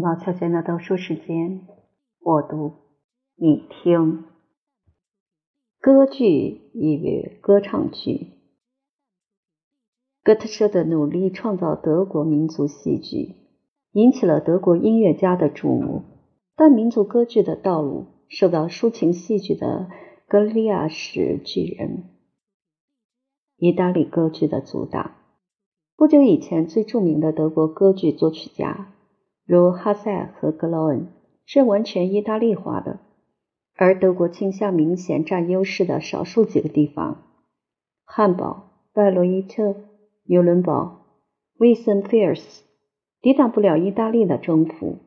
毛小姐的读书时间，我读，你听。歌剧与歌唱剧，哥特舍的努力创造德国民族戏剧，引起了德国音乐家的注目。但民族歌剧的道路受到抒情戏剧的格里亚什巨人、意大利歌剧的阻挡。不久以前，最著名的德国歌剧作曲家。如哈塞尔和格劳恩是完全意大利化的，而德国倾向明显占优势的少数几个地方——汉堡、拜罗伊特、纽伦堡、威森菲尔斯，抵挡不了意大利的征服。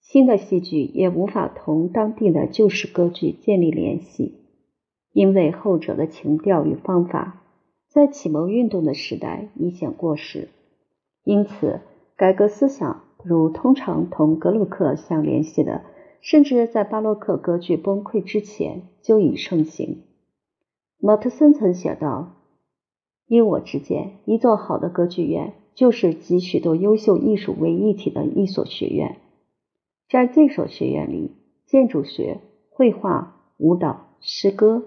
新的戏剧也无法同当地的旧式歌剧建立联系，因为后者的情调与方法在启蒙运动的时代已显过时。因此，改革思想。如通常同格鲁克相联系的，甚至在巴洛克歌剧崩溃之前就已盛行。莫特森曾写道：“依我之见，一座好的歌剧院就是集许多优秀艺术为一体的一所学院。在这所学院里，建筑学、绘画、舞蹈、诗歌，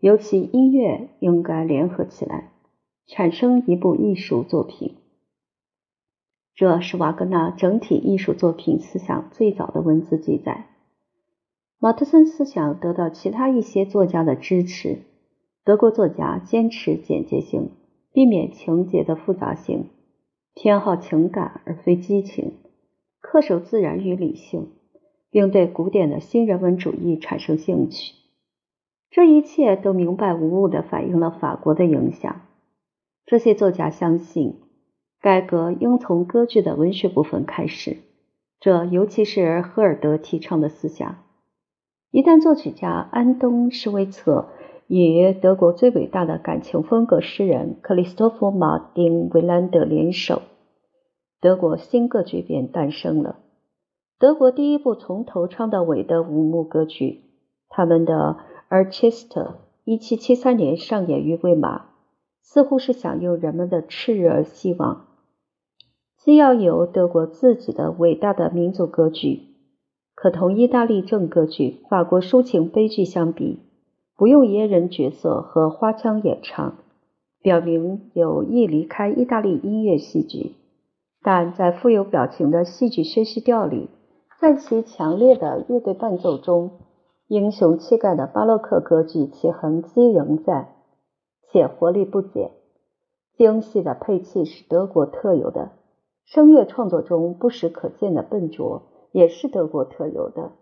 尤其音乐，应该联合起来，产生一部艺术作品。”这是瓦格纳整体艺术作品思想最早的文字记载。马特森思想得到其他一些作家的支持。德国作家坚持简洁性，避免情节的复杂性，偏好情感而非激情，恪守自然与理性，并对古典的新人文主义产生兴趣。这一切都明白无误地反映了法国的影响。这些作家相信。改革应从歌剧的文学部分开始，这尤其是赫尔德提倡的思想。一旦作曲家安东·施维策与德国最伟大的感情风格诗人克里斯托弗·马丁·维兰德联手，德国新歌剧便诞生了。德国第一部从头唱到尾的五幕歌剧，他们的《Archester》1773年上演于魏玛，似乎是响应人们的炽热希望。既要有德国自己的伟大的民族歌剧，可同意大利正歌剧、法国抒情悲剧相比，不用野人角色和花腔演唱，表明有意离开意大利音乐戏剧。但在富有表情的戏剧宣叙调里，在其强烈的乐队伴奏中，英雄气概的巴洛克歌剧其痕迹仍在，且活力不减。精细的配器是德国特有的。声乐创作中不时可见的笨拙，也是德国特有的。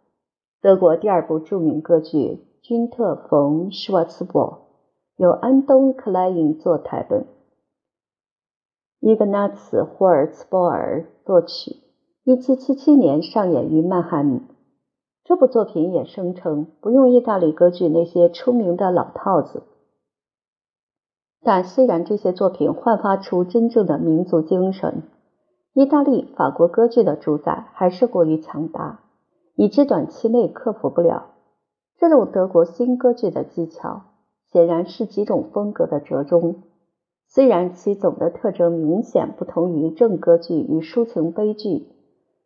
德国第二部著名歌剧《君特冯施瓦茨伯》由安东·克莱因作台本，伊格纳茨·霍尔茨波尔作曲，1777年上演于曼海姆。这部作品也声称不用意大利歌剧那些出名的老套子。但虽然这些作品焕发出真正的民族精神。意大利、法国歌剧的主宰还是过于强大，以致短期内克服不了。这种德国新歌剧的技巧，显然是几种风格的折中。虽然其总的特征明显不同于正歌剧与抒情悲剧，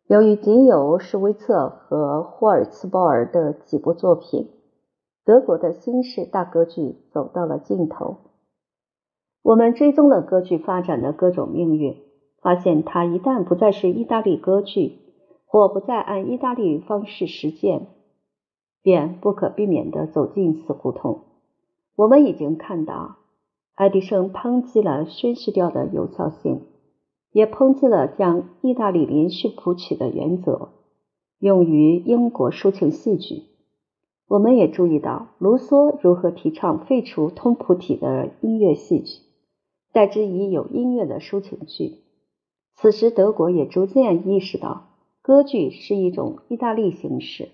由于仅有施威策和霍尔茨鲍尔的几部作品，德国的新式大歌剧走到了尽头。我们追踪了歌剧发展的各种命运。发现它一旦不再是意大利歌剧，或不再按意大利方式实践，便不可避免地走进死胡同。我们已经看到，爱迪生抨击了宣叙调的有效性，也抨击了将意大利连续谱曲的原则用于英国抒情戏剧。我们也注意到卢梭如何提倡废除通谱体的音乐戏剧，代之以有音乐的抒情剧。此时，德国也逐渐意识到，歌剧是一种意大利形式，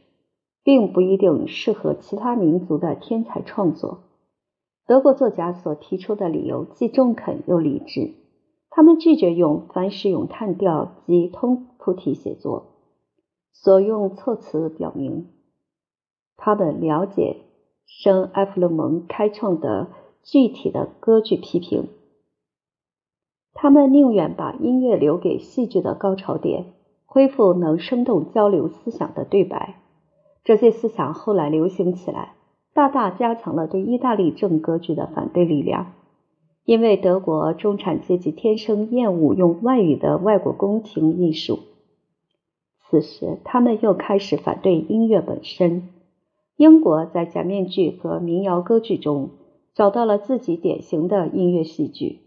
并不一定适合其他民族的天才创作。德国作家所提出的理由既中肯又理智，他们拒绝用凡使用叹调及通谱体写作，所用措辞表明他们了解圣埃弗勒蒙开创的具体的歌剧批评。他们宁愿把音乐留给戏剧的高潮点，恢复能生动交流思想的对白。这些思想后来流行起来，大大加强了对意大利正歌剧的反对力量。因为德国中产阶级天生厌恶用外语的外国宫廷艺术，此时他们又开始反对音乐本身。英国在假面具和民谣歌剧中找到了自己典型的音乐戏剧，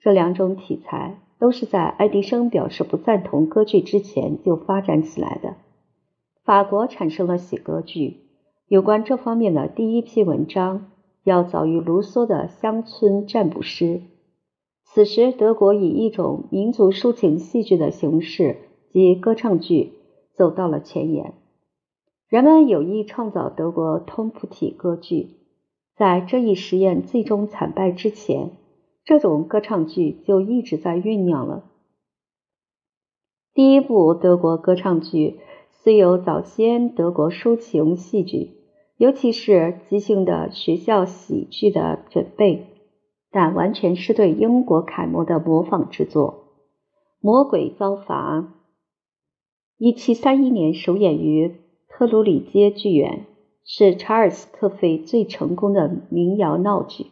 这两种题材都是在爱迪生表示不赞同歌剧之前就发展起来的。法国产生了喜歌剧，有关这方面的第一批文章。要早于卢梭的《乡村占卜师》。此时，德国以一种民族抒情戏剧的形式及歌唱剧走到了前沿。人们有意创造德国通谱体歌剧，在这一实验最终惨败之前，这种歌唱剧就一直在酝酿了。第一部德国歌唱剧虽有早先德国抒情戏剧。尤其是即兴的学校喜剧的准备，但完全是对英国楷模的模仿之作。魔鬼遭罚，一七三一年首演于特鲁里街剧院，是查尔斯·科菲最成功的民谣闹剧。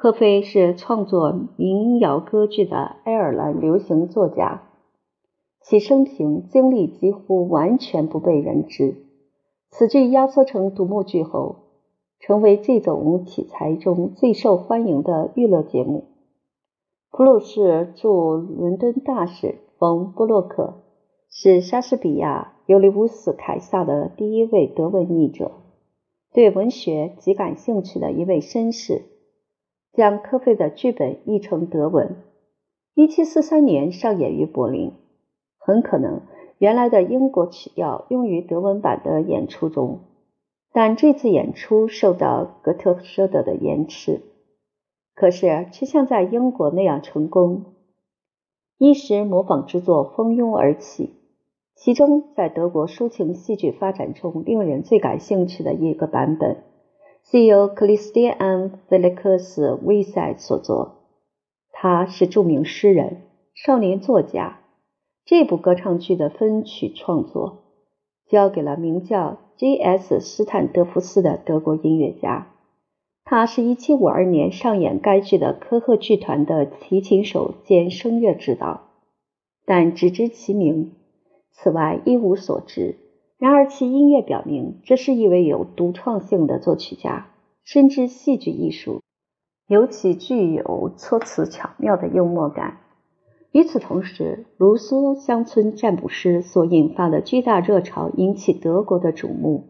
科菲是创作民谣歌剧的爱尔兰流行作家，其生平经历几乎完全不被人知。此剧压缩成独幕剧后，成为这种题材中最受欢迎的娱乐节目。普鲁士驻伦敦大使冯·布洛克是莎士比亚《尤利乌斯·凯撒》的第一位德文译者，对文学极感兴趣的一位绅士，将科菲的剧本译成德文。1743年上演于柏林，很可能。原来的英国曲调用于德文版的演出中，但这次演出受到格特舍德的延迟，可是却像在英国那样成功。一时模仿之作蜂拥而起，其中在德国抒情戏剧发展中令人最感兴趣的一个版本，是由克里斯蒂安·菲利克斯·威塞所作。他是著名诗人、少年作家。这部歌唱剧的分曲创作交给了名叫 J.S. 斯坦德福斯的德国音乐家。他是一七五二年上演该剧的科赫剧团的提琴手兼声乐指导，但只知其名，此外一无所知。然而其音乐表明，这是一位有独创性的作曲家，深知戏剧艺术，尤其具有措辞巧妙的幽默感。与此同时，卢梭《乡村占卜师》所引发的巨大热潮引起德国的瞩目。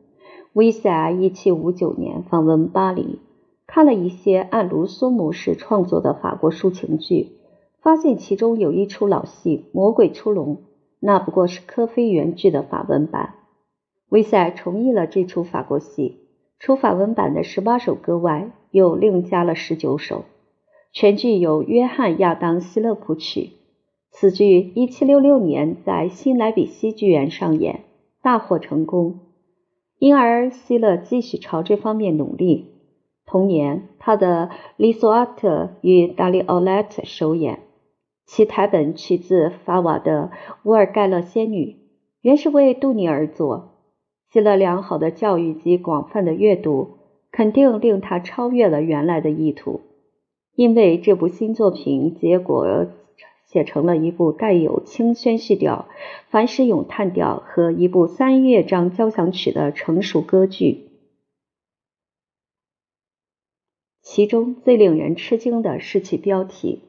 威塞1759年访问巴黎，看了一些按卢梭模式创作的法国抒情剧，发现其中有一出老戏《魔鬼出笼》，那不过是科菲原剧的法文版。威塞重译了这出法国戏，除法文版的十八首歌外，又另加了十九首。全剧由约翰·亚当·希勒谱曲。此剧1766年在新莱比锡剧院上演，大获成功，因而希勒继续朝这方面努力。同年，他的《利索阿特》与《达利奥莱特》首演，其台本取自法瓦的《乌尔盖勒仙女》，原是为杜尼而作。希勒良好的教育及广泛的阅读，肯定令他超越了原来的意图，因为这部新作品结果。写成了一部带有轻宣叙调、凡士咏叹调和一部三乐章交响曲的成熟歌剧。其中最令人吃惊的是其标题，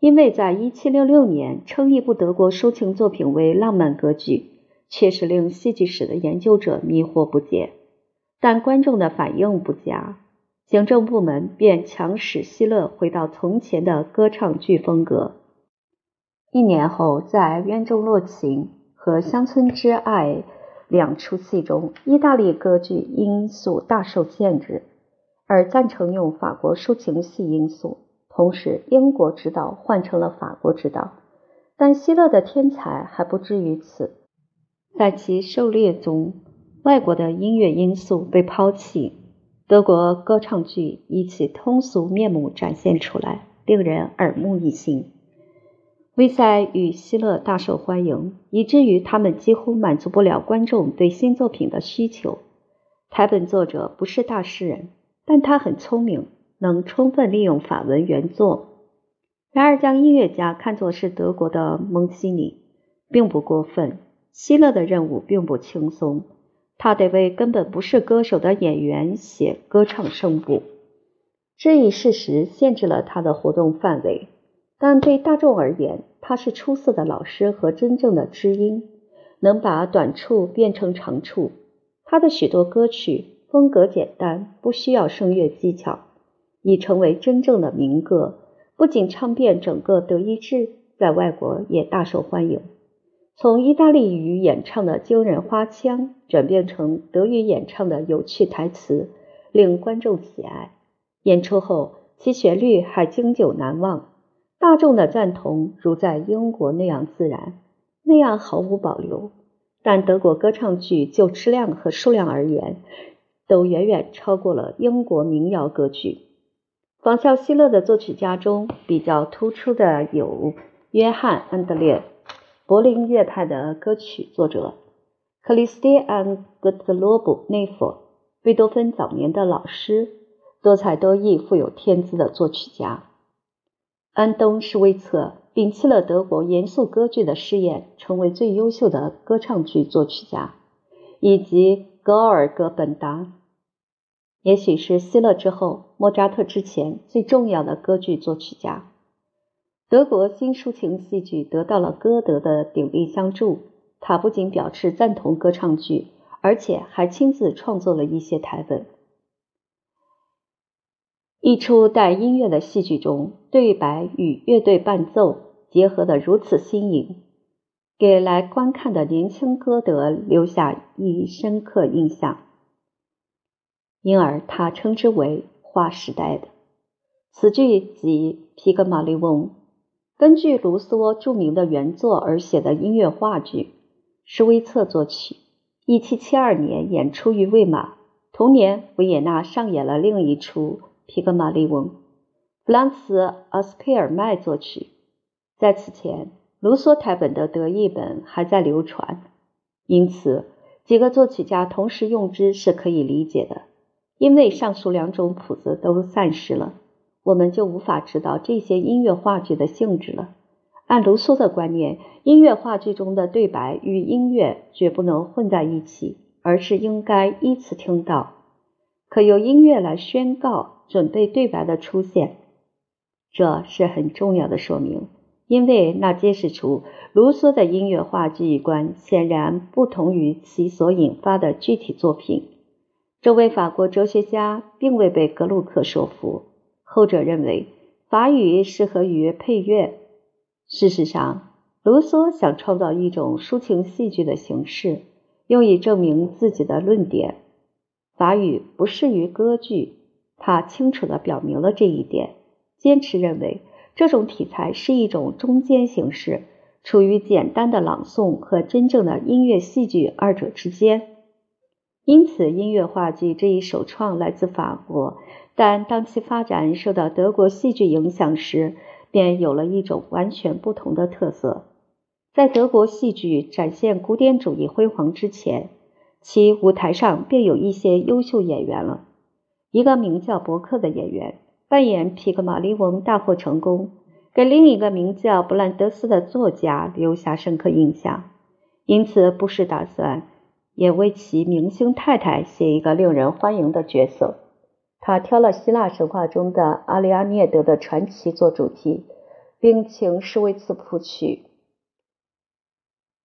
因为在1766年称一部德国抒情作品为浪漫歌剧，确实令戏剧史的研究者迷惑不解。但观众的反应不佳，行政部门便强使希勒回到从前的歌唱剧风格。一年后，在《渊中落情》和《乡村之爱》两出戏中，意大利歌剧因素大受限制，而赞成用法国抒情戏因素。同时，英国指导换成了法国指导。但希勒的天才还不至于此，在其狩猎中，外国的音乐因素被抛弃，德国歌唱剧以其通俗面目展现出来，令人耳目一新。威塞与希勒大受欢迎，以至于他们几乎满足不了观众对新作品的需求。台本作者不是大诗人，但他很聪明，能充分利用法文原作。然而，将音乐家看作是德国的蒙西尼，并不过分。希勒的任务并不轻松，他得为根本不是歌手的演员写歌唱声部。这一事实限制了他的活动范围，但对大众而言，他是出色的老师和真正的知音，能把短处变成长处。他的许多歌曲风格简单，不需要声乐技巧，已成为真正的民歌。不仅唱遍整个德意志，在外国也大受欢迎。从意大利语演唱的惊人花腔，转变成德语演唱的有趣台词，令观众喜爱。演出后，其旋律还经久难忘，大众的赞同如在英国那样自然，那样毫无保留。但德国歌唱剧就质量和数量而言，都远远超过了英国民谣歌剧。仿效希勒的作曲家中比较突出的有约翰·安德烈，柏林乐派的歌曲作者；克里斯蒂安·格特罗布内弗，贝多芬早年的老师，多才多艺、富有天资的作曲家；安东·施威策摒弃了德国严肃歌剧的试验，成为最优秀的歌唱剧作曲家；以及格尔格本达。也许是希勒之后，莫扎特之前最重要的歌剧作曲家。德国新抒情戏剧得到了歌德的鼎力相助，他不仅表示赞同歌唱剧，而且还亲自创作了一些台本。一出带音乐的戏剧中，对白与乐队伴奏结合得如此新颖，给来观看的年轻歌德留下一深刻印象。因而，他称之为划时代的。此剧即《皮格马利翁》，根据卢梭著名的原作而写的音乐话剧，施威策作曲。一七七二年演出于魏玛，同年维也纳上演了另一出《皮格马利翁》，弗朗茨·阿斯佩尔麦作曲。在此前，卢梭台本的德译本还在流传，因此几个作曲家同时用之是可以理解的。因为上述两种谱子都散失了，我们就无法知道这些音乐话剧的性质了。按卢梭的观念，音乐话剧中的对白与音乐绝不能混在一起，而是应该依次听到，可由音乐来宣告准备对白的出现。这是很重要的说明，因为那揭示出卢梭的音乐话剧观显然不同于其所引发的具体作品。这位法国哲学家并未被格鲁克说服，后者认为法语适合于配乐。事实上，卢梭想创造一种抒情戏剧的形式，用以证明自己的论点。法语不适于歌剧，他清楚地表明了这一点，坚持认为这种题材是一种中间形式，处于简单的朗诵和真正的音乐戏剧二者之间。因此，音乐话剧这一首创来自法国，但当其发展受到德国戏剧影响时，便有了一种完全不同的特色。在德国戏剧展现古典主义辉煌之前，其舞台上便有一些优秀演员了。一个名叫伯克的演员扮演皮克马利翁大获成功，给另一个名叫布兰德斯的作家留下深刻印象。因此，布什打算。也为其明星太太写一个令人欢迎的角色。他挑了希腊神话中的阿利阿涅德的传奇做主题，并请施维茨谱曲。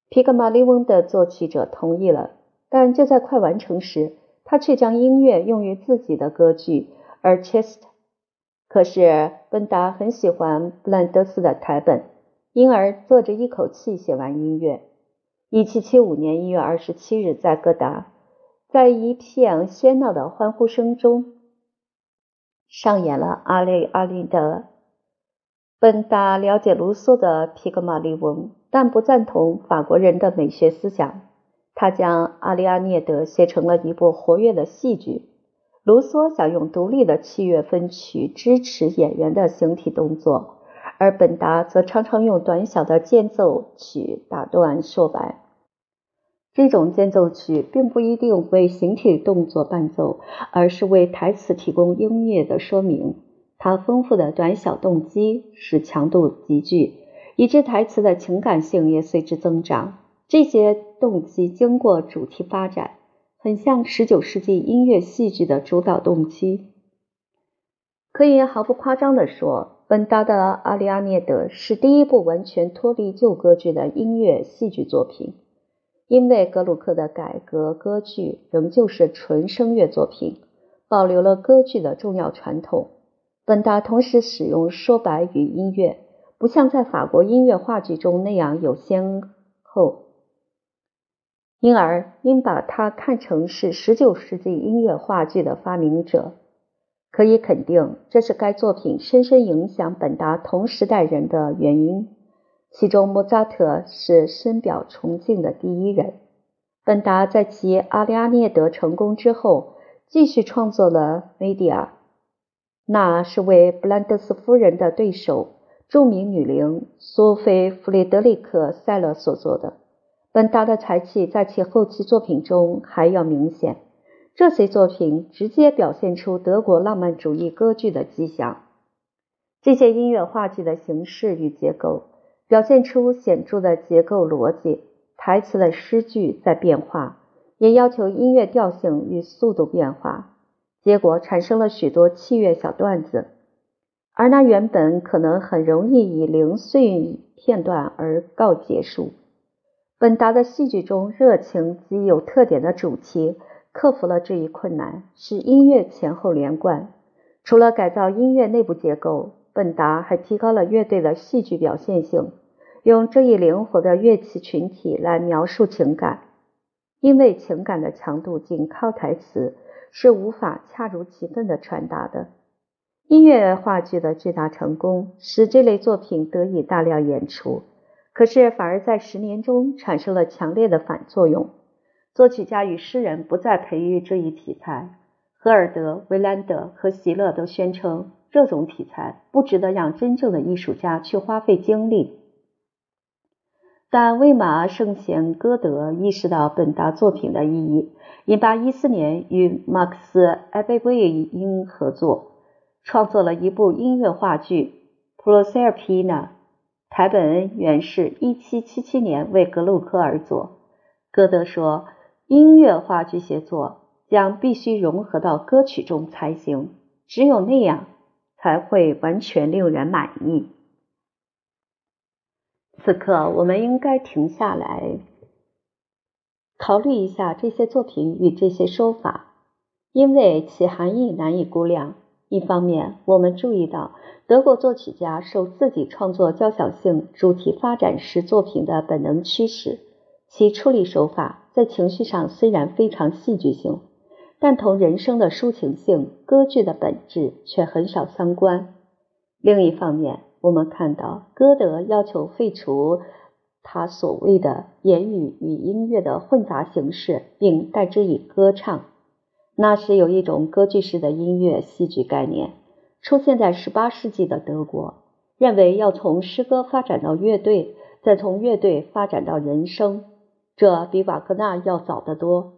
皮格马利翁的作曲者同意了，但就在快完成时，他却将音乐用于自己的歌剧《而 r c h e s t》。可是本达很喜欢布兰德斯的台本，因而坐着一口气写完音乐。一七七五年一月二十七日，在哥达，在一片喧闹的欢呼声中，上演了阿雷阿利的。本达了解卢梭的《皮格马利翁》，但不赞同法国人的美学思想。他将《阿利阿涅德》写成了一部活跃的戏剧。卢梭想用独立的器乐分曲支持演员的形体动作，而本达则常常用短小的间奏曲打断说白。这种间奏曲并不一定为形体动作伴奏，而是为台词提供音乐的说明。它丰富的短小动机使强度急剧，以致台词的情感性也随之增长。这些动机经过主题发展，很像19世纪音乐戏剧的主导动机。可以毫不夸张地说，本达的《阿里阿涅德》是第一部完全脱离旧歌剧的音乐戏剧作品。因为格鲁克的改革歌剧仍旧是纯声乐作品，保留了歌剧的重要传统。本达同时使用说白与音乐，不像在法国音乐话剧中那样有先后，因而应把他看成是19世纪音乐话剧的发明者。可以肯定，这是该作品深深影响本达同时代人的原因。其中，莫扎特是深表崇敬的第一人。本达在其《阿利阿涅德》成功之后，继续创作了《梅迪亚》，那是为布兰德斯夫人的对手、著名女伶苏菲·弗雷德里克·塞勒所作的。本达的才气在其后期作品中还要明显。这些作品直接表现出德国浪漫主义歌剧的迹象。这些音乐话剧的形式与结构。表现出显著的结构逻辑，台词的诗句在变化，也要求音乐调性与速度变化，结果产生了许多器乐小段子，而那原本可能很容易以零碎片段而告结束。本达的戏剧中热情及有特点的主题克服了这一困难，使音乐前后连贯。除了改造音乐内部结构，本达还提高了乐队的戏剧表现性。用这一灵活的乐器群体来描述情感，因为情感的强度仅靠台词是无法恰如其分的传达的。音乐话剧的巨大成功使这类作品得以大量演出，可是反而在十年中产生了强烈的反作用。作曲家与诗人不再培育这一题材，荷尔德、维兰德和席勒都宣称这种题材不值得让真正的艺术家去花费精力。但魏玛圣贤歌德意识到本达作品的意义，因1814年与马克思·埃贝维因合作，创作了一部音乐话剧《普罗塞尔皮娜》。台本原是1777年为格鲁克而作。歌德说：“音乐话剧写作将必须融合到歌曲中才行，只有那样才会完全令人满意。”此刻，我们应该停下来，考虑一下这些作品与这些说法，因为其含义难以估量。一方面，我们注意到德国作曲家受自己创作交响性主题发展式作品的本能驱使，其处理手法在情绪上虽然非常戏剧性，但同人生的抒情性、歌剧的本质却很少相关。另一方面，我们看到，歌德要求废除他所谓的言语与音乐的混杂形式，并代之以歌唱。那时有一种歌剧式的音乐戏剧概念出现在18世纪的德国，认为要从诗歌发展到乐队，再从乐队发展到人声，这比瓦格纳要早得多。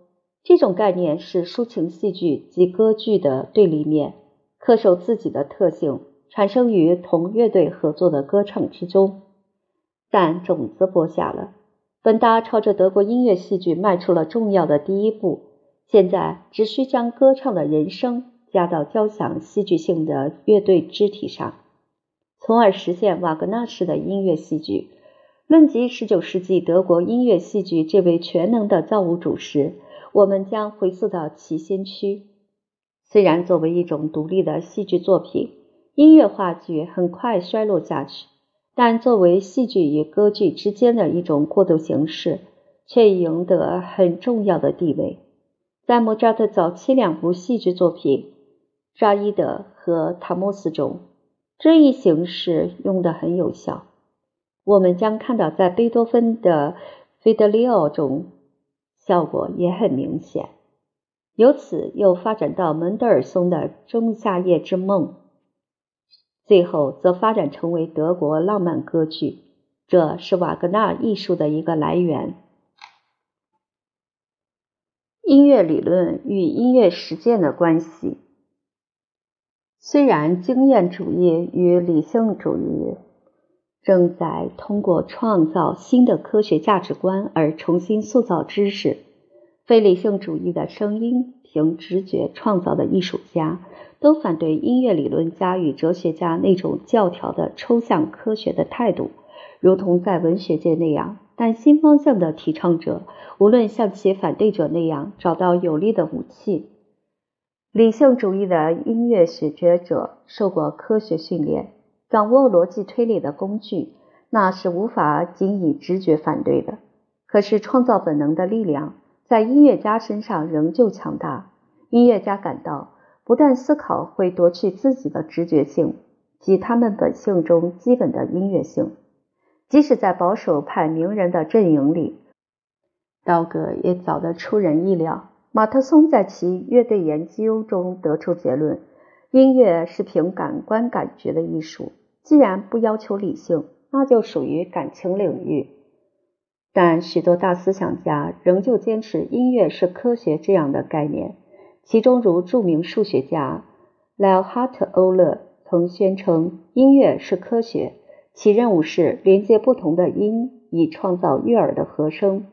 这种概念是抒情戏剧及歌剧的对立面，恪守自己的特性。产生于同乐队合作的歌唱之中，但种子播下了。本达朝着德国音乐戏剧迈出了重要的第一步。现在只需将歌唱的人声加到交响戏剧性的乐队肢体上，从而实现瓦格纳式的音乐戏剧。论及19世纪德国音乐戏剧这位全能的造物主时，我们将回溯到其先驱。虽然作为一种独立的戏剧作品，音乐话剧很快衰落下去，但作为戏剧与歌剧之间的一种过渡形式，却赢得很重要的地位。在莫扎特早期两部戏剧作品《扎伊德》和《塔莫斯》中，这一形式用得很有效。我们将看到，在贝多芬的《费德里奥》中，效果也很明显。由此又发展到门德尔松的《仲夏夜之梦》。最后则发展成为德国浪漫歌剧。这是瓦格纳艺术的一个来源。音乐理论与音乐实践的关系。虽然经验主义与理性主义正在通过创造新的科学价值观而重新塑造知识，非理性主义的声音凭直觉创造的艺术家都反对音乐理论家与哲学家那种教条的抽象科学的态度，如同在文学界那样。但新方向的提倡者，无论像其反对者那样找到有力的武器，理性主义的音乐学者受过科学训练，掌握逻辑推理的工具，那是无法仅以直觉反对的。可是创造本能的力量在音乐家身上仍旧强大。音乐家感到，不断思考会夺去自己的直觉性及他们本性中基本的音乐性。即使在保守派名人的阵营里，道格也早得出人意料。马特松在其乐队研究中得出结论：音乐是凭感官感觉的艺术。既然不要求理性，那就属于感情领域。但许多大思想家仍旧坚持音乐是科学这样的概念，其中如著名数学家莱哈特·欧勒曾宣称，音乐是科学。其任务是连接不同的音，以创造悦耳的和声。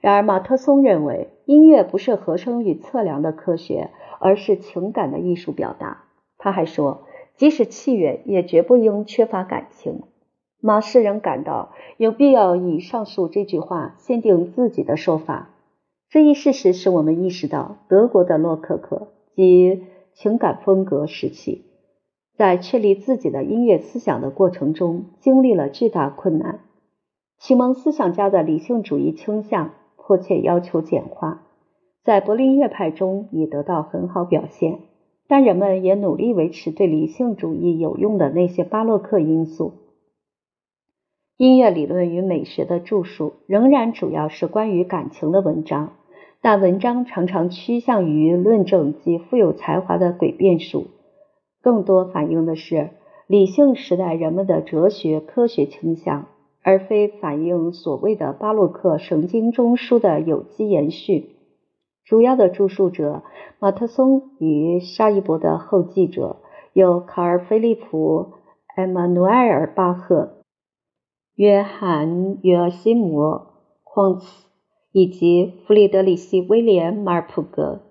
然而，马特松认为，音乐不是和声与测量的科学，而是情感的艺术表达。他还说，即使器乐也绝不应缺乏感情。马诗人感到有必要以上述这句话限定自己的说法。这一事实使我们意识到，德国的洛可可及情感风格时期。在确立自己的音乐思想的过程中，经历了巨大困难。启蒙思想家的理性主义倾向迫切要求简化，在柏林乐派中已得到很好表现，但人们也努力维持对理性主义有用的那些巴洛克因素。音乐理论与美学的著述仍然主要是关于感情的文章，但文章常常趋向于论证及富有才华的诡辩术。更多反映的是理性时代人们的哲学科学倾向，而非反映所谓的巴洛克神经中枢的有机延续。主要的著述者马特松与沙伊伯的后继者有卡尔·菲利普·埃马努埃尔·巴赫、约翰·约尔西姆·匡茨以及弗里德里希·威廉·马尔普格。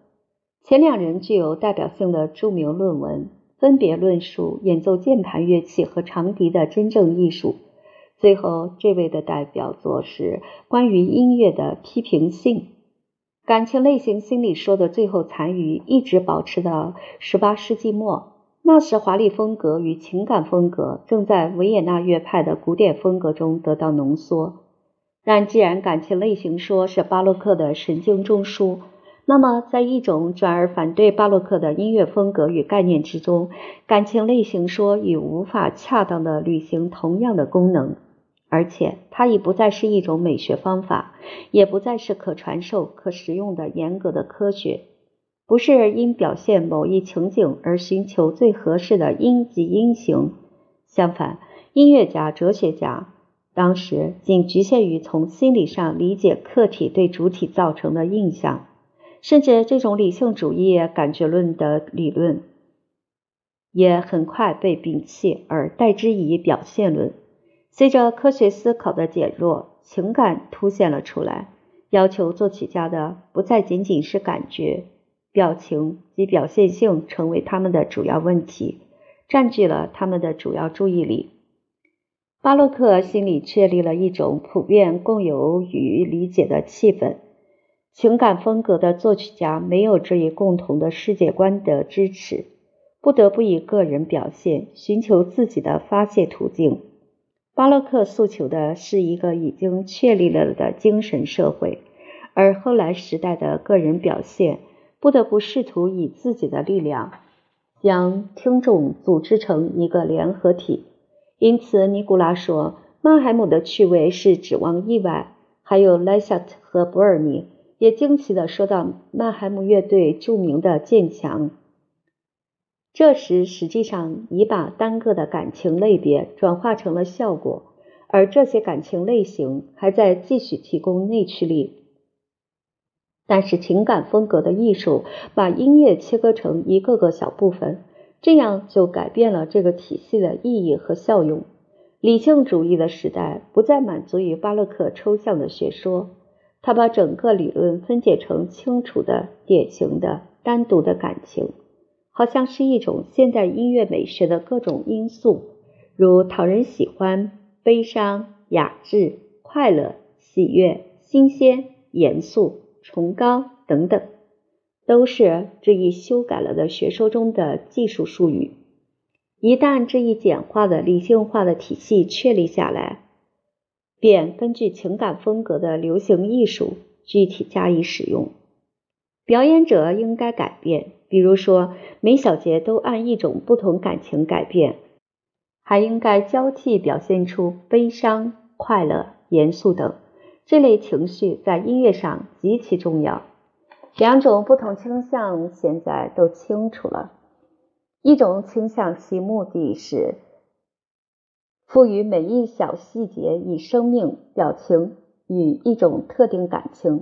前两人具有代表性的著名论文。分别论述演奏键盘乐器和长笛的真正艺术。最后，这位的代表作是关于音乐的批评性。感情类型心理说的最后残余一直保持到18世纪末，那时华丽风格与情感风格正在维也纳乐派的古典风格中得到浓缩。但既然感情类型说是巴洛克的神经中枢，那么，在一种转而反对巴洛克的音乐风格与概念之中，感情类型说已无法恰当的履行同样的功能，而且它已不再是一种美学方法，也不再是可传授、可实用的严格的科学，不是因表现某一情景而寻求最合适的音及音型。相反，音乐家、哲学家当时仅局限于从心理上理解客体对主体造成的印象。甚至这种理性主义感觉论的理论也很快被摒弃，而代之以表现论。随着科学思考的减弱，情感凸显了出来，要求作曲家的不再仅仅是感觉、表情及表现性成为他们的主要问题，占据了他们的主要注意力。巴洛克心里确立了一种普遍共有与理解的气氛。情感风格的作曲家没有这一共同的世界观的支持，不得不以个人表现寻求自己的发泄途径。巴洛克诉求的是一个已经确立了的精神社会，而后来时代的个人表现不得不试图以自己的力量将听众组织成一个联合体。因此，尼古拉说，曼海姆的趣味是指望意外，还有莱夏特和博尔尼。也惊奇地说到：“曼海姆乐队著名的渐强这时实际上已把单个的感情类别转化成了效果，而这些感情类型还在继续提供内驱力。但是情感风格的艺术把音乐切割成一个个小部分，这样就改变了这个体系的意义和效用。理性主义的时代不再满足于巴洛克抽象的学说，他把整个理论分解成清楚的、典型的、单独的感情，好像是一种现代音乐美学的各种因素，如讨人喜欢、悲伤、雅致、快乐、喜悦、新鲜、严肃。崇高等等，都是这一修改了的学说中的技术术语。一旦这一简化的理性化的体系确立下来，便根据情感风格的流行艺术具体加以使用。表演者应该改变，比如说每小节都按一种不同感情改变，还应该交替表现出悲伤、快乐、严肃等。这类情绪在音乐上极其重要。两种不同倾向现在都清楚了。一种倾向其目的是赋予每一小细节以生命、表情与一种特定感情；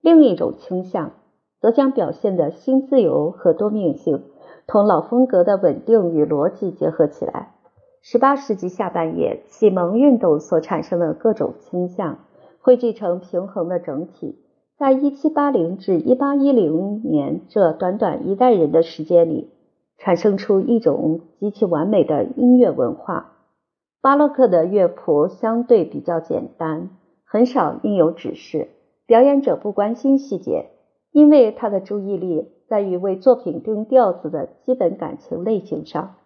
另一种倾向则将表现的新自由和多面性同老风格的稳定与逻辑结合起来。十八世纪下半叶启蒙运动所产生的各种倾向。汇聚成平衡的整体，在一七八零至一八一零年这短短一代人的时间里，产生出一种极其完美的音乐文化。巴洛克的乐谱相对比较简单，很少应有指示，表演者不关心细节，因为他的注意力在于为作品定调子的基本感情类型上，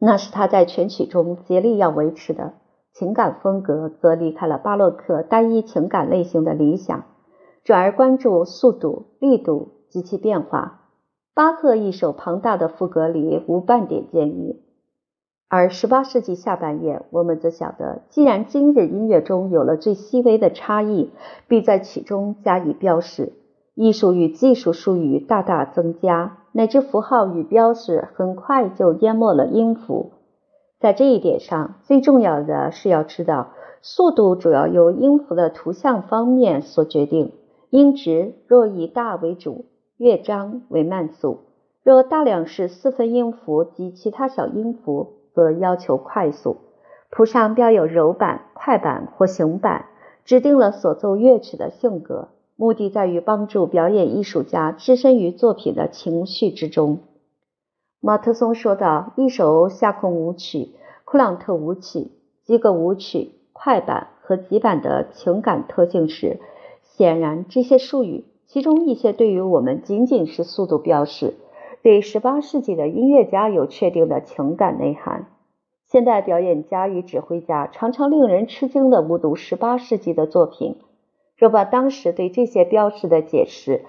那是他在全曲中竭力要维持的。情感风格则离开了巴洛克单一情感类型的理想，转而关注速度、力度及其变化。巴赫一首庞大的赋格里无半点建议，而十八世纪下半叶，我们则晓得，既然今日音乐中有了最细微的差异，必在曲中加以标示，艺术与技术术语大大增加，乃至符号与标识很快就淹没了音符。在这一点上，最重要的是要知道，速度主要由音符的图像方面所决定。音值若以大为主，乐章为慢速；若大量是四分音符及其他小音符，则要求快速。谱上标有柔板、快板或行板，指定了所奏乐曲的性格，目的在于帮助表演艺术家置身于作品的情绪之中。马特松说道：“一首夏空舞曲、库朗特舞曲、几个舞曲、快板和急板的情感特性是，显然这些术语，其中一些对于我们仅仅是速度标识，对十八世纪的音乐家有确定的情感内涵。现代表演家与指挥家常常令人吃惊地目睹十八世纪的作品，若把当时对这些标识的解释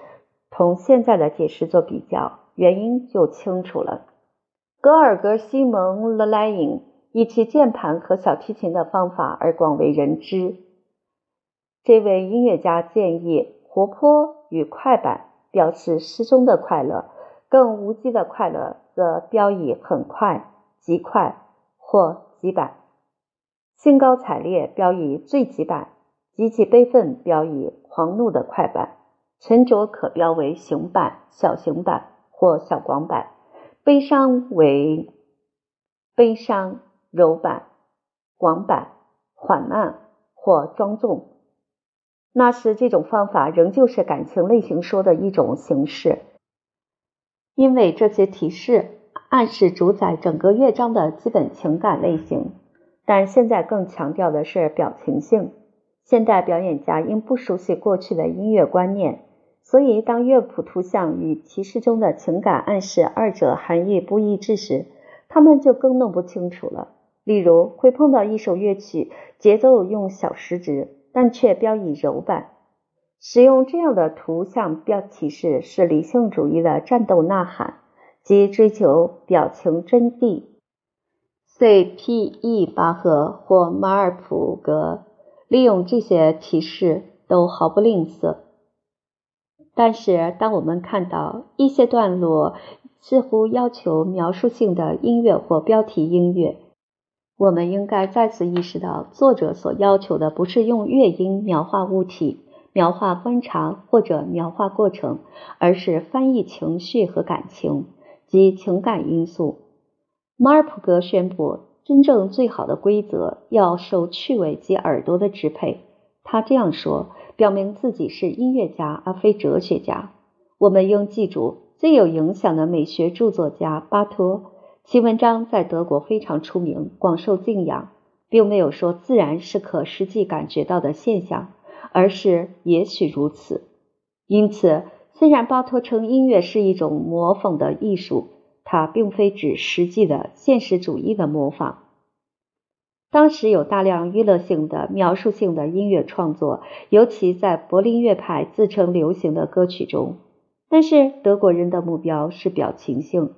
同现在的解释做比较。”原因就清楚了。格尔格西蒙·勒莱因以其键盘和小提琴的方法而广为人知。这位音乐家建议，活泼与快板表示诗中的快乐，更无机的快乐则标以很快、极快或极板；兴高采烈标以最极板，极其悲愤标以狂怒的快板，沉着可标为行板、小型板。或小广板，悲伤为悲伤柔板、广板，缓慢或庄重。那时这种方法仍旧是感情类型说的一种形式，因为这些提示暗示主宰整个乐章的基本情感类型。但现在更强调的是表情性。现代表演家因不熟悉过去的音乐观念。所以，当乐谱图像与提示中的情感暗示二者含义不一致时，他们就更弄不清楚了。例如，会碰到一首乐曲，节奏用小时值，但却标以柔板。使用这样的图像标提示是理性主义的战斗呐喊，即追求表情真谛。C.P.E. 巴赫或马尔普格利用这些提示都毫不吝啬。但是，当我们看到一些段落似乎要求描述性的音乐或标题音乐。我们应该再次意识到，作者所要求的不是用乐音描画物体、描画观察或者描画过程，而是翻译情绪和感情及情感因素。马尔普格宣布，真正最好的规则要受趣味及耳朵的支配。他这样说，表明自己是音乐家而非哲学家。我们应记住，最有影响的美学著作家巴托。其文章在德国非常出名，广受敬仰，并没有说自然是可实际感觉到的现象，而是也许如此。因此，虽然巴托称音乐是一种模仿的艺术，它并非指实际的现实主义的模仿。当时有大量娱乐性的、描述性的音乐创作，尤其在柏林乐派自称流行的歌曲中，但是德国人的目标是表情性。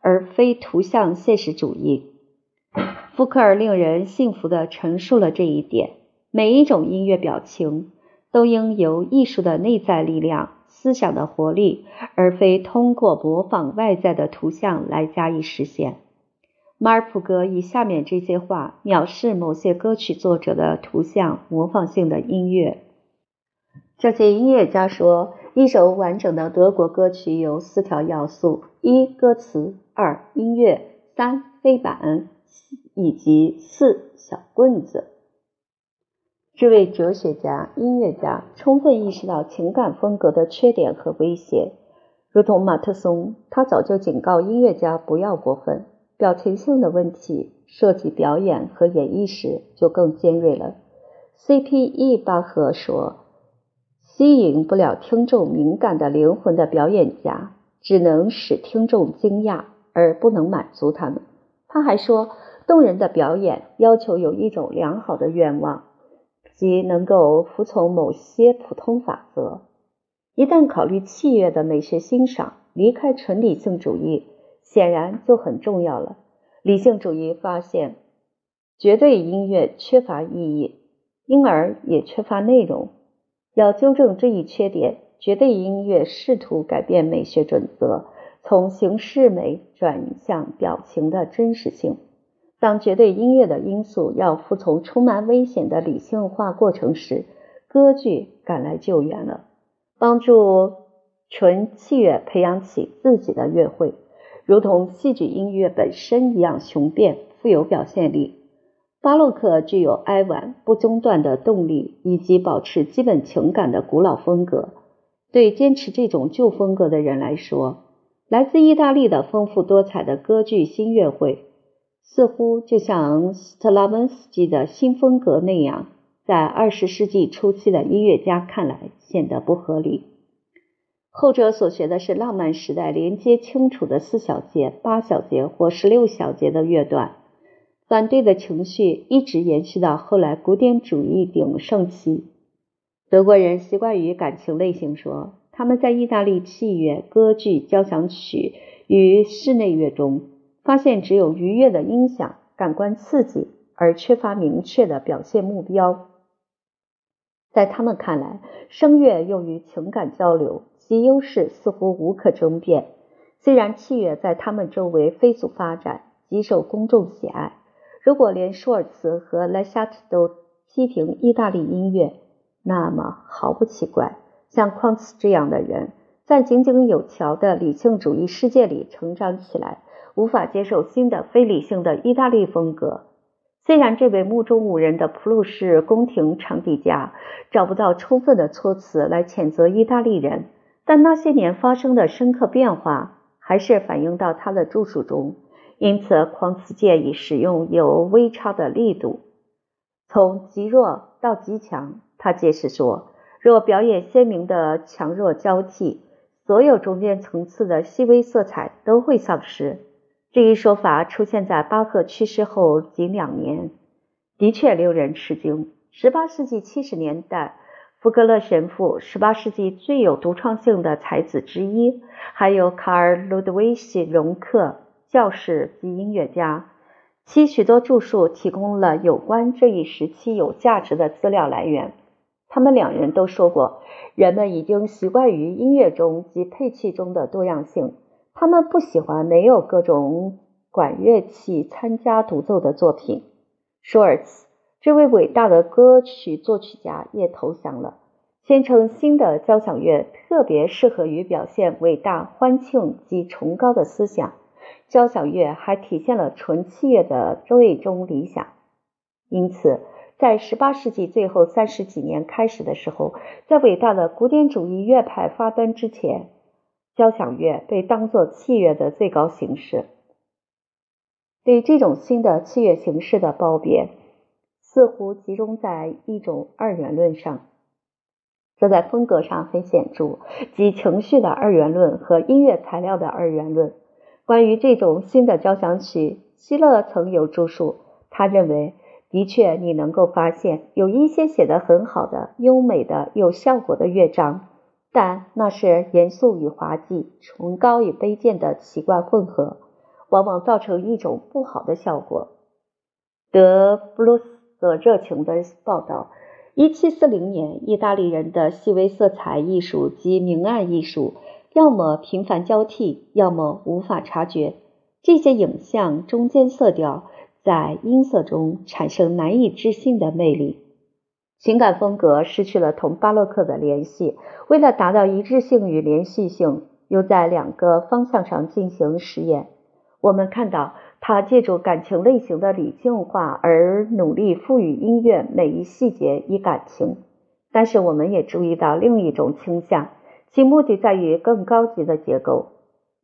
而非图像现实主义。福克尔令人信服地陈述了这一点：每一种音乐表情都应由艺术的内在力量、思想的活力，而非通过模仿外在的图像来加以实现。马尔普格以下面这些话藐视某些歌曲作者的图像模仿性的音乐。这些音乐家说，一首完整的德国歌曲有四条要素：一、歌词。二音乐，三黑板，以及四小棍子。这位哲学家、音乐家充分意识到情感风格的缺点和威胁，如同马特松，他早就警告音乐家不要过分。表情性的问题涉及表演和演绎时就更尖锐了。C.P.E. 巴赫说：“吸引不了听众敏感的灵魂的表演家，只能使听众惊讶。”而不能满足他们。他还说，动人的表演要求有一种良好的愿望，即能够服从某些普通法则。一旦考虑器乐的美学欣赏，离开纯理性主义，显然就很重要了。理性主义发现，绝对音乐缺乏意义，因而也缺乏内容。要纠正这一缺点，绝对音乐试图改变美学准则。从形式美转向表情的真实性。当绝对音乐的因素要服从充满危险的理性化过程时，歌剧赶来救援了，帮助纯器乐培养起自己的乐会，如同戏剧音乐本身一样雄辩、富有表现力。巴洛克具有哀婉不中断的动力以及保持基本情感的古老风格。对坚持这种旧风格的人来说，来自意大利的丰富多彩的歌剧新乐会，似乎就像斯特拉文斯基的新风格那样，在二十世纪初期的音乐家看来显得不合理。后者所学的是浪漫时代连接清楚的四小节、八小节或十六小节的乐段，反对的情绪一直延续到后来古典主义鼎盛期。德国人习惯于感情类型说。他们在意大利器乐、歌剧、交响曲与室内乐中发现，只有愉悦的音响、感官刺激，而缺乏明确的表现目标。在他们看来，声乐用于情感交流，其优势似乎无可争辩。虽然器乐在他们周围飞速发展，极受公众喜爱。如果连舒尔茨和莱夏特都批评意大利音乐，那么毫不奇怪。像矿茨这样的人，在井井有条的理性主义世界里成长起来，无法接受新的非理性的意大利风格。虽然这位目中无人的普鲁士宫廷长笛家找不到充分的措辞来谴责意大利人，但那些年发生的深刻变化还是反映到他的著述中。因此，匡茨建议使用有微差的力度，从极弱到极强。他解释说。若表演鲜明的强弱交替，所有中间层次的细微色彩都会丧失。这一说法出现在巴赫去世后仅两年，的确令人吃惊。十八世纪七十年代，福格勒神父，18世纪最有独创性的才子之一，还有卡尔路德维希·荣克，教士及音乐家，其许多著述提供了有关这一时期有价值的资料来源。他们两人都说过，人们已经习惯于音乐中及配器中的多样性，他们不喜欢没有各种管乐器参加独奏的作品。舒尔茨这位伟大的歌曲作曲家也投降了，宣称新的交响乐特别适合于表现伟大、欢庆及崇高的思想。交响乐还体现了纯器乐的最终理想。因此，在十八世纪最后三十几年开始的时候，在伟大的古典主义乐派发端之前。交响乐被当作器乐的最高形式。对这种新的器乐形式的褒贬，似乎集中在一种二元论上，这在风格上很显著，即情绪的二元论和音乐材料的二元论。关于这种新的交响曲，希勒曾有著述。他认为，的确，你能够发现有一些写得很好的、优美的、有效果的乐章。但那是严肃与滑稽、崇高与卑贱的奇怪混合，往往造成一种不好的效果。德布鲁斯则热情的报道一七四零年，意大利人的细微色彩艺术及明暗艺术，要么频繁交替，要么无法察觉。这些影像中间色调在音色中产生难以置信的魅力。情感风格失去了同巴洛克的联系，为了达到一致性与连续性，又在两个方向上进行实验。我们看到，他借助感情类型的理性化而努力赋予音乐每一细节以感情。但是，我们也注意到另一种倾向，其目的在于更高级的结构。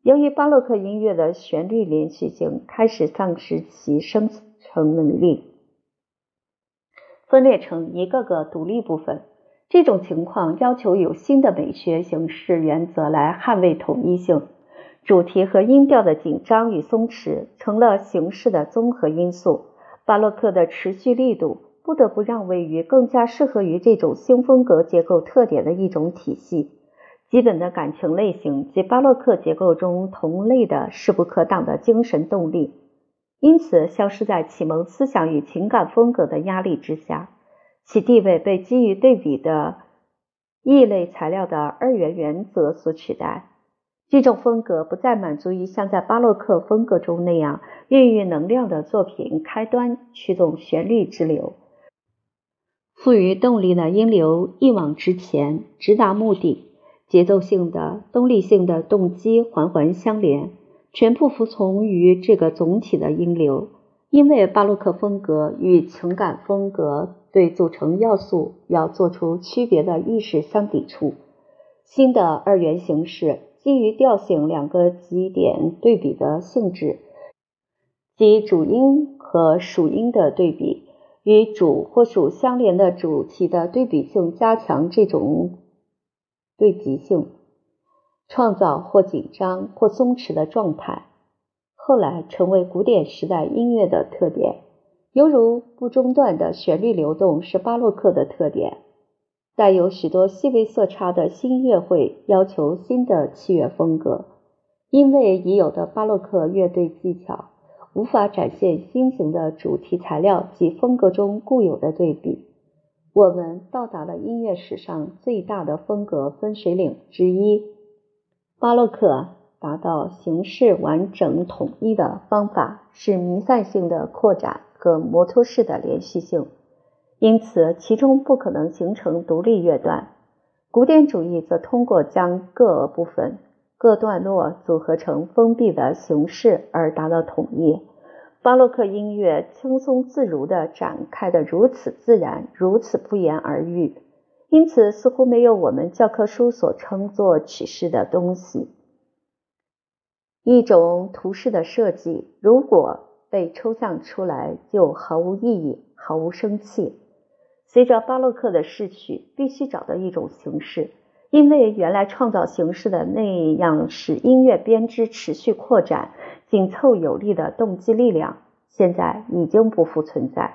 由于巴洛克音乐的旋律连续性开始丧失其生成能力。分裂成一个个独立部分，这种情况要求有新的美学形式原则来捍卫统一性。主题和音调的紧张与松弛成了形式的综合因素。巴洛克的持续力度不得不让位于更加适合于这种新风格结构特点的一种体系——基本的感情类型及巴洛克结构中同类的势不可挡的精神动力。因此，消失在启蒙思想与情感风格的压力之下，其地位被基于对比的异类材料的二元原则所取代。这种风格不再满足于像在巴洛克风格中那样孕育能量的作品开端驱动旋律之流，赋予动力的音流一往直前，直达目的，节奏性的、动力性的动机环环相连。全部服从于这个总体的音流，因为巴洛克风格与情感风格对组成要素要做出区别的意识相抵触。新的二元形式基于调性两个极点对比的性质，即主音和属音的对比，与主或属相连的主题的对比性，加强这种对极性。创造或紧张或松弛的状态，后来成为古典时代音乐的特点，犹如不中断的旋律流动是巴洛克的特点。带有许多细微色差的新乐会要求新的器乐风格，因为已有的巴洛克乐队技巧无法展现新型的主题材料及风格中固有的对比。我们到达了音乐史上最大的风格分水岭之一。巴洛克达到形式完整统一的方法是弥散性的扩展和摩托式的连续性，因此其中不可能形成独立乐段。古典主义则通过将各部分、各段落组合成封闭的形式而达到统一。巴洛克音乐轻松自如地展开的如此自然，如此不言而喻。因此，似乎没有我们教科书所称作曲式的东西。一种图式的设计，如果被抽象出来，就毫无意义，毫无生气。随着巴洛克的逝去，必须找到一种形式，因为原来创造形式的那样使音乐编织持续扩展、紧凑有力的动机力量，现在已经不复存在。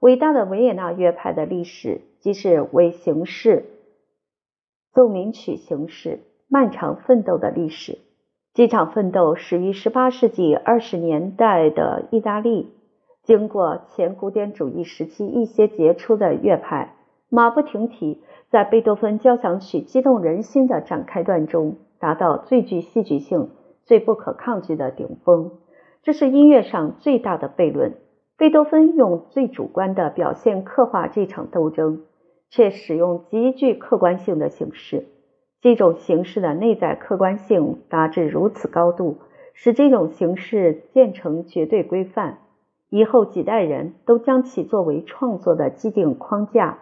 伟大的维也纳乐派的历史。即是为形式奏鸣曲形式漫长奋斗的历史。这场奋斗始于18世纪20年代的意大利。经过前古典主义时期一些杰出的乐派，马不停蹄在贝多芬交响曲激动人心的展开段中，达到最具戏剧性、最不可抗拒的顶峰。这是音乐上最大的悖论。贝多芬用最主观的表现刻画这场斗争，却使用极具客观性的形式。这种形式的内在客观性达至如此高度，使这种形式建成绝对规范，以后几代人都将其作为创作的既定框架。